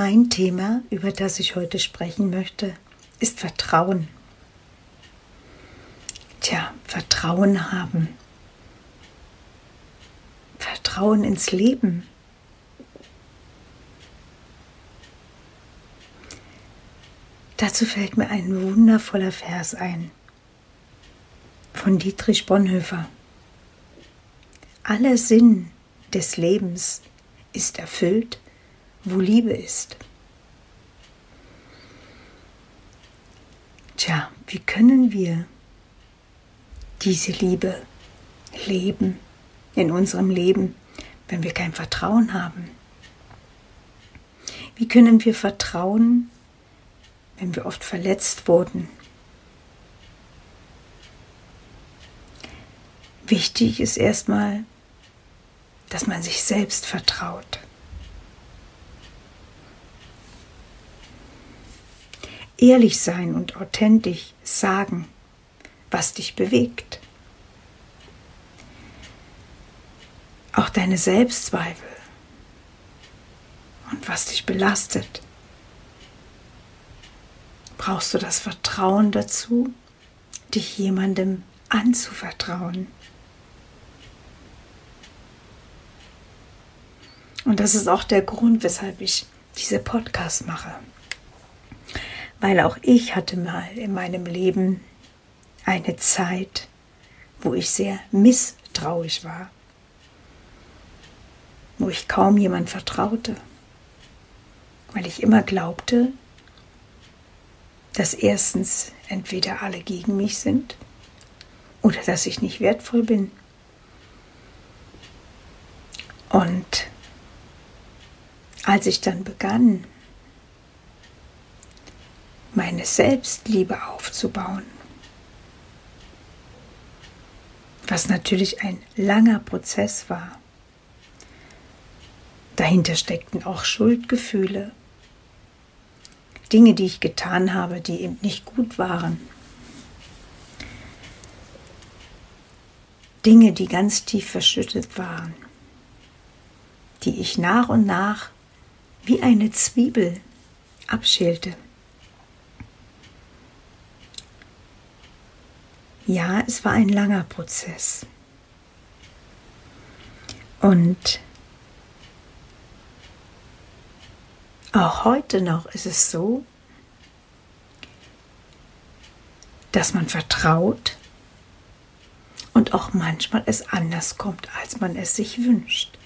Mein Thema, über das ich heute sprechen möchte, ist Vertrauen. Tja, Vertrauen haben. Vertrauen ins Leben. Dazu fällt mir ein wundervoller Vers ein von Dietrich Bonhoeffer. Aller Sinn des Lebens ist erfüllt, wo Liebe ist. Tja, wie können wir diese Liebe leben in unserem Leben, wenn wir kein Vertrauen haben? Wie können wir vertrauen, wenn wir oft verletzt wurden? Wichtig ist erstmal, dass man sich selbst vertraut. Ehrlich sein und authentisch sagen, was dich bewegt. Auch deine Selbstzweifel und was dich belastet. Brauchst du das Vertrauen dazu, dich jemandem anzuvertrauen. Und das ist auch der Grund, weshalb ich diese Podcast mache weil auch ich hatte mal in meinem Leben eine Zeit, wo ich sehr misstrauisch war, wo ich kaum jemand vertraute, weil ich immer glaubte, dass erstens entweder alle gegen mich sind oder dass ich nicht wertvoll bin. Und als ich dann begann, meine Selbstliebe aufzubauen. Was natürlich ein langer Prozess war. Dahinter steckten auch Schuldgefühle, Dinge, die ich getan habe, die eben nicht gut waren. Dinge, die ganz tief verschüttet waren, die ich nach und nach wie eine Zwiebel abschälte. Ja, es war ein langer Prozess. Und auch heute noch ist es so, dass man vertraut und auch manchmal es anders kommt, als man es sich wünscht.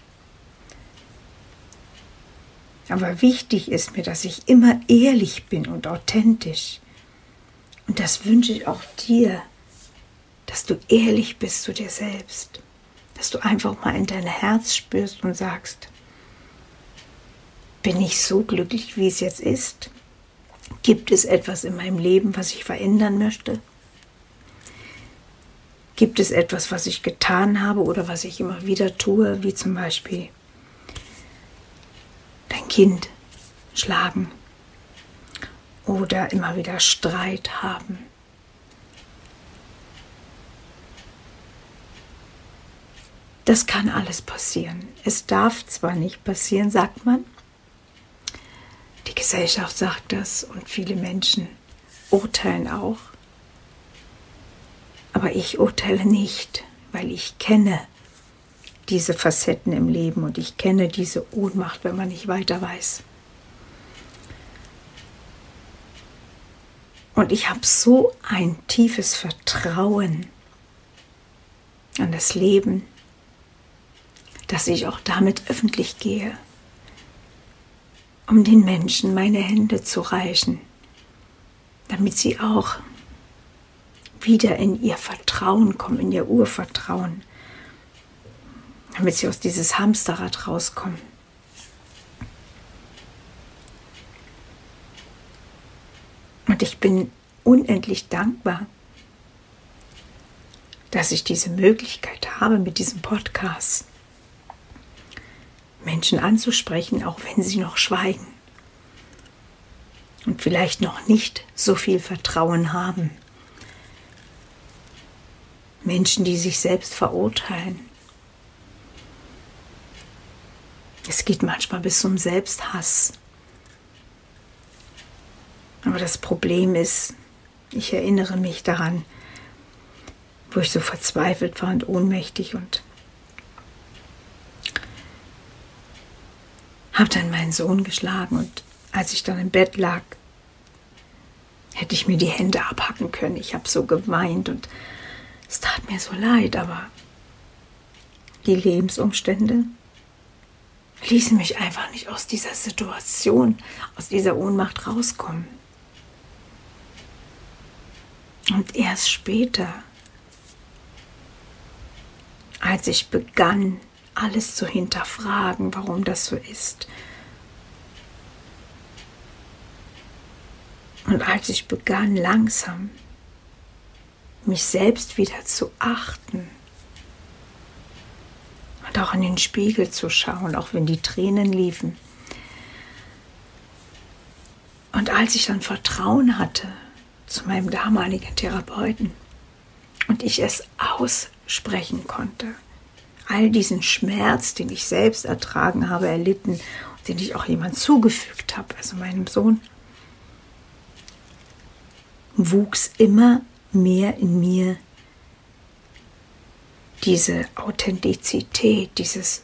Aber wichtig ist mir, dass ich immer ehrlich bin und authentisch. Und das wünsche ich auch dir, dass du ehrlich bist zu dir selbst, dass du einfach mal in dein Herz spürst und sagst, bin ich so glücklich, wie es jetzt ist? Gibt es etwas in meinem Leben, was ich verändern möchte? Gibt es etwas, was ich getan habe oder was ich immer wieder tue, wie zum Beispiel dein Kind schlagen oder immer wieder Streit haben? Das kann alles passieren. Es darf zwar nicht passieren, sagt man. Die Gesellschaft sagt das und viele Menschen urteilen auch. Aber ich urteile nicht, weil ich kenne diese Facetten im Leben und ich kenne diese Ohnmacht, wenn man nicht weiter weiß. Und ich habe so ein tiefes Vertrauen an das Leben, dass ich auch damit öffentlich gehe, um den Menschen meine Hände zu reichen, damit sie auch wieder in ihr Vertrauen kommen, in ihr Urvertrauen, damit sie aus dieses Hamsterrad rauskommen. Und ich bin unendlich dankbar, dass ich diese Möglichkeit habe mit diesem Podcast, Menschen anzusprechen, auch wenn sie noch schweigen und vielleicht noch nicht so viel Vertrauen haben. Menschen, die sich selbst verurteilen. Es geht manchmal bis zum Selbsthass. Aber das Problem ist, ich erinnere mich daran, wo ich so verzweifelt war und ohnmächtig und habe dann meinen Sohn geschlagen und als ich dann im Bett lag, hätte ich mir die Hände abhacken können. Ich habe so geweint und es tat mir so leid, aber die Lebensumstände ließen mich einfach nicht aus dieser Situation, aus dieser Ohnmacht rauskommen. Und erst später, als ich begann, alles zu hinterfragen, warum das so ist, und als ich begann langsam mich selbst wieder zu achten und auch in den Spiegel zu schauen, auch wenn die Tränen liefen. Und als ich dann Vertrauen hatte zu meinem damaligen Therapeuten und ich es aussprechen konnte, all diesen Schmerz, den ich selbst ertragen habe, erlitten, den ich auch jemand zugefügt habe, also meinem Sohn, wuchs immer mehr in mir diese Authentizität, dieses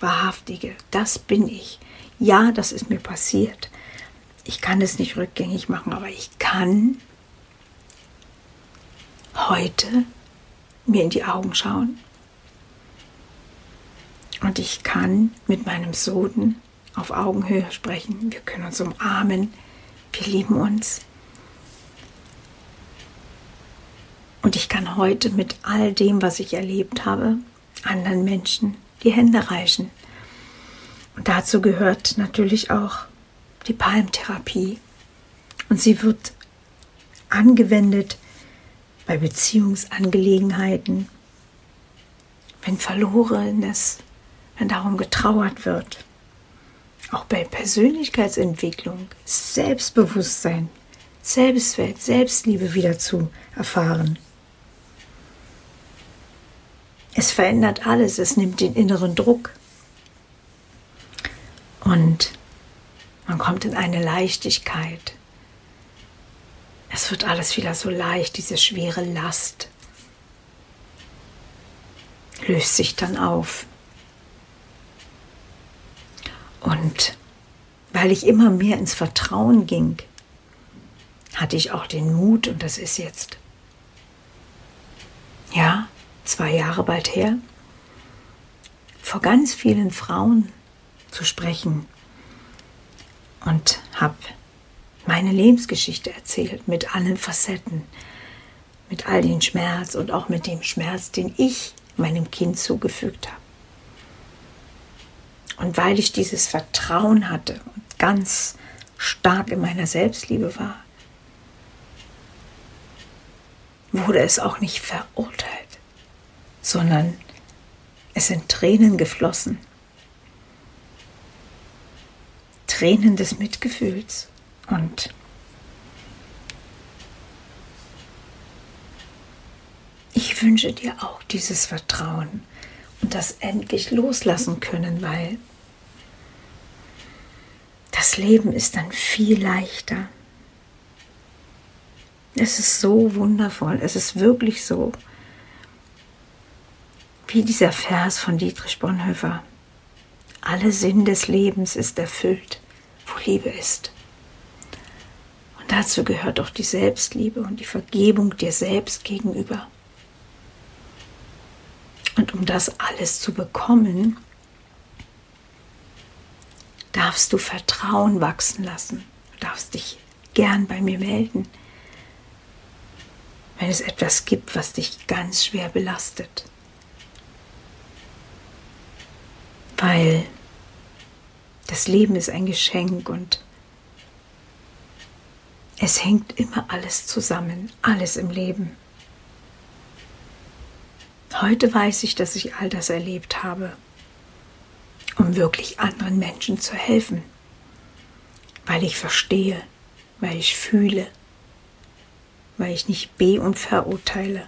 Wahrhaftige, das bin ich. Ja, das ist mir passiert. Ich kann es nicht rückgängig machen, aber ich kann heute mir in die Augen schauen und ich kann mit meinem Sohn auf Augenhöhe sprechen. Wir können uns umarmen. Wir lieben uns. Und ich kann heute mit all dem, was ich erlebt habe, anderen Menschen die Hände reichen. Und dazu gehört natürlich auch die Palmtherapie. Und sie wird angewendet bei Beziehungsangelegenheiten, wenn Verlorenes, wenn darum getrauert wird. Auch bei Persönlichkeitsentwicklung, Selbstbewusstsein, Selbstwert, Selbstliebe wieder zu erfahren. Es verändert alles, es nimmt den inneren Druck. Und man kommt in eine Leichtigkeit. Es wird alles wieder so leicht, diese schwere Last löst sich dann auf. Und weil ich immer mehr ins Vertrauen ging, hatte ich auch den Mut, und das ist jetzt, ja, zwei Jahre bald her, vor ganz vielen Frauen zu sprechen und habe meine Lebensgeschichte erzählt mit allen Facetten, mit all den Schmerz und auch mit dem Schmerz, den ich meinem Kind zugefügt habe. Und weil ich dieses Vertrauen hatte und ganz stark in meiner Selbstliebe war, wurde es auch nicht verurteilt sondern es sind Tränen geflossen. Tränen des Mitgefühls und ich wünsche dir auch dieses Vertrauen und das endlich loslassen können, weil das Leben ist dann viel leichter. Es ist so wundervoll, es ist wirklich so Wie dieser Vers von Dietrich Bonhoeffer. Alle Sinn des Lebens ist erfüllt, wo Liebe ist. Und dazu gehört auch die Selbstliebe und die Vergebung dir selbst gegenüber. Und um das alles zu bekommen, darfst du Vertrauen wachsen lassen. Du darfst dich gern bei mir melden, wenn es etwas gibt, was dich ganz schwer belastet. Weil das Leben ist ein Geschenk und es hängt immer alles zusammen, alles im Leben. Heute weiß ich, dass ich all das erlebt habe, um wirklich anderen Menschen zu helfen, weil ich verstehe, weil ich fühle, weil ich nicht be- und verurteile.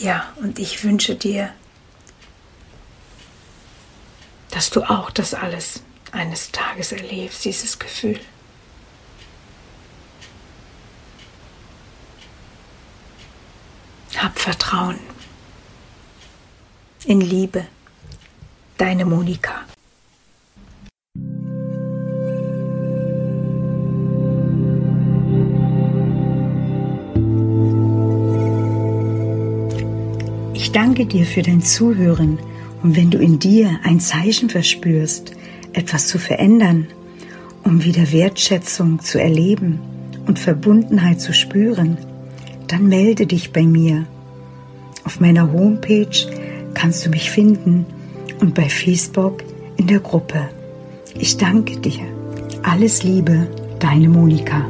Ja, und ich wünsche dir, dass du auch das alles eines Tages erlebst, dieses Gefühl. Hab Vertrauen in Liebe, deine Monika. Ich danke dir für dein Zuhören und wenn du in dir ein Zeichen verspürst, etwas zu verändern, um wieder Wertschätzung zu erleben und Verbundenheit zu spüren, dann melde dich bei mir. Auf meiner Homepage kannst du mich finden und bei Facebook in der Gruppe. Ich danke dir. Alles Liebe, deine Monika.